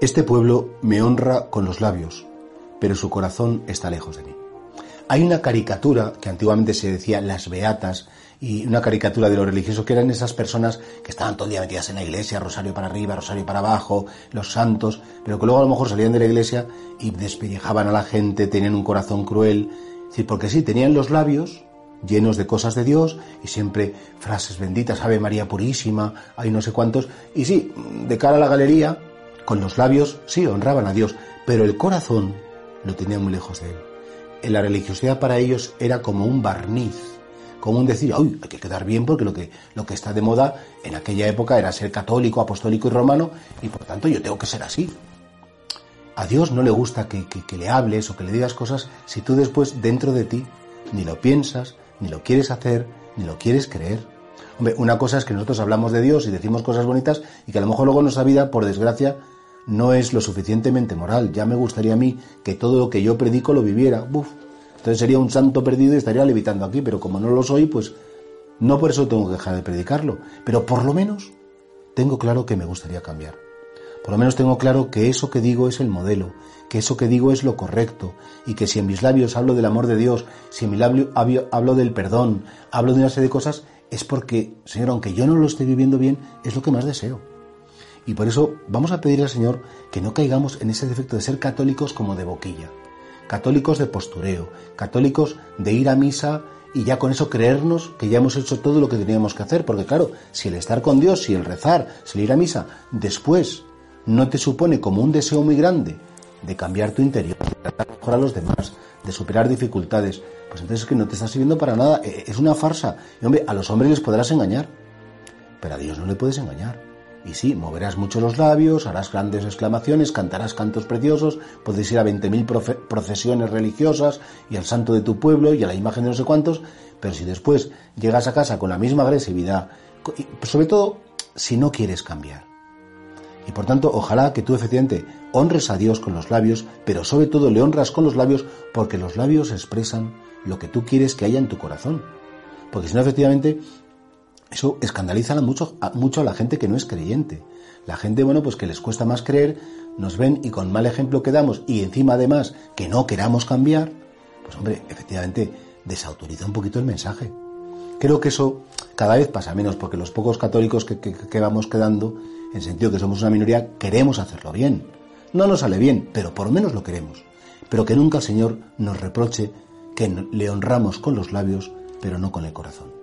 Este pueblo me honra con los labios, pero su corazón está lejos de mí. Hay una caricatura que antiguamente se decía las beatas y una caricatura de los religiosos que eran esas personas que estaban todo el día metidas en la iglesia, rosario para arriba, rosario para abajo, los santos, pero que luego a lo mejor salían de la iglesia y despellejaban a la gente, tenían un corazón cruel. Es decir, porque sí, tenían los labios llenos de cosas de Dios y siempre frases benditas, Ave María Purísima, hay no sé cuántos, y sí, de cara a la galería, con los labios sí honraban a Dios, pero el corazón lo tenían muy lejos de él. En la religiosidad para ellos era como un barniz, como un decir, uy, hay que quedar bien porque lo que, lo que está de moda en aquella época era ser católico, apostólico y romano, y por tanto yo tengo que ser así. A Dios no le gusta que, que le hables o que le digas cosas si tú después dentro de ti ni lo piensas, ni lo quieres hacer, ni lo quieres creer. Hombre, una cosa es que nosotros hablamos de Dios y decimos cosas bonitas y que a lo mejor luego nuestra vida, por desgracia, no es lo suficientemente moral. Ya me gustaría a mí que todo lo que yo predico lo viviera. Buf. Entonces sería un santo perdido y estaría levitando aquí, pero como no lo soy, pues no por eso tengo que dejar de predicarlo. Pero por lo menos tengo claro que me gustaría cambiar. Por lo menos tengo claro que eso que digo es el modelo, que eso que digo es lo correcto, y que si en mis labios hablo del amor de Dios, si en mi labio hablo del perdón, hablo de una serie de cosas, es porque, Señor, aunque yo no lo esté viviendo bien, es lo que más deseo. Y por eso vamos a pedirle al Señor que no caigamos en ese defecto de ser católicos como de boquilla, católicos de postureo, católicos de ir a misa y ya con eso creernos que ya hemos hecho todo lo que teníamos que hacer, porque claro, si el estar con Dios, si el rezar, si el ir a misa, después no te supone como un deseo muy grande de cambiar tu interior, de tratar mejor a los demás, de superar dificultades, pues entonces es que no te está sirviendo para nada, e, es una farsa. Y hombre, a los hombres les podrás engañar, pero a Dios no le puedes engañar. Y sí, moverás mucho los labios, harás grandes exclamaciones, cantarás cantos preciosos, puedes ir a 20.000 procesiones religiosas y al santo de tu pueblo y a la imagen de no sé cuántos, pero si después llegas a casa con la misma agresividad, sobre todo si no quieres cambiar. Y por tanto, ojalá que tú efectivamente honres a Dios con los labios, pero sobre todo le honras con los labios porque los labios expresan lo que tú quieres que haya en tu corazón. Porque si no, efectivamente, eso escandaliza mucho, a la gente que no es creyente. La gente, bueno, pues que les cuesta más creer, nos ven y con mal ejemplo que damos y encima además que no queramos cambiar, pues hombre, efectivamente desautoriza un poquito el mensaje. Creo que eso cada vez pasa menos porque los pocos católicos que, que vamos quedando, en sentido que somos una minoría, queremos hacerlo bien. No nos sale bien, pero por lo menos lo queremos. Pero que nunca el Señor nos reproche que le honramos con los labios, pero no con el corazón.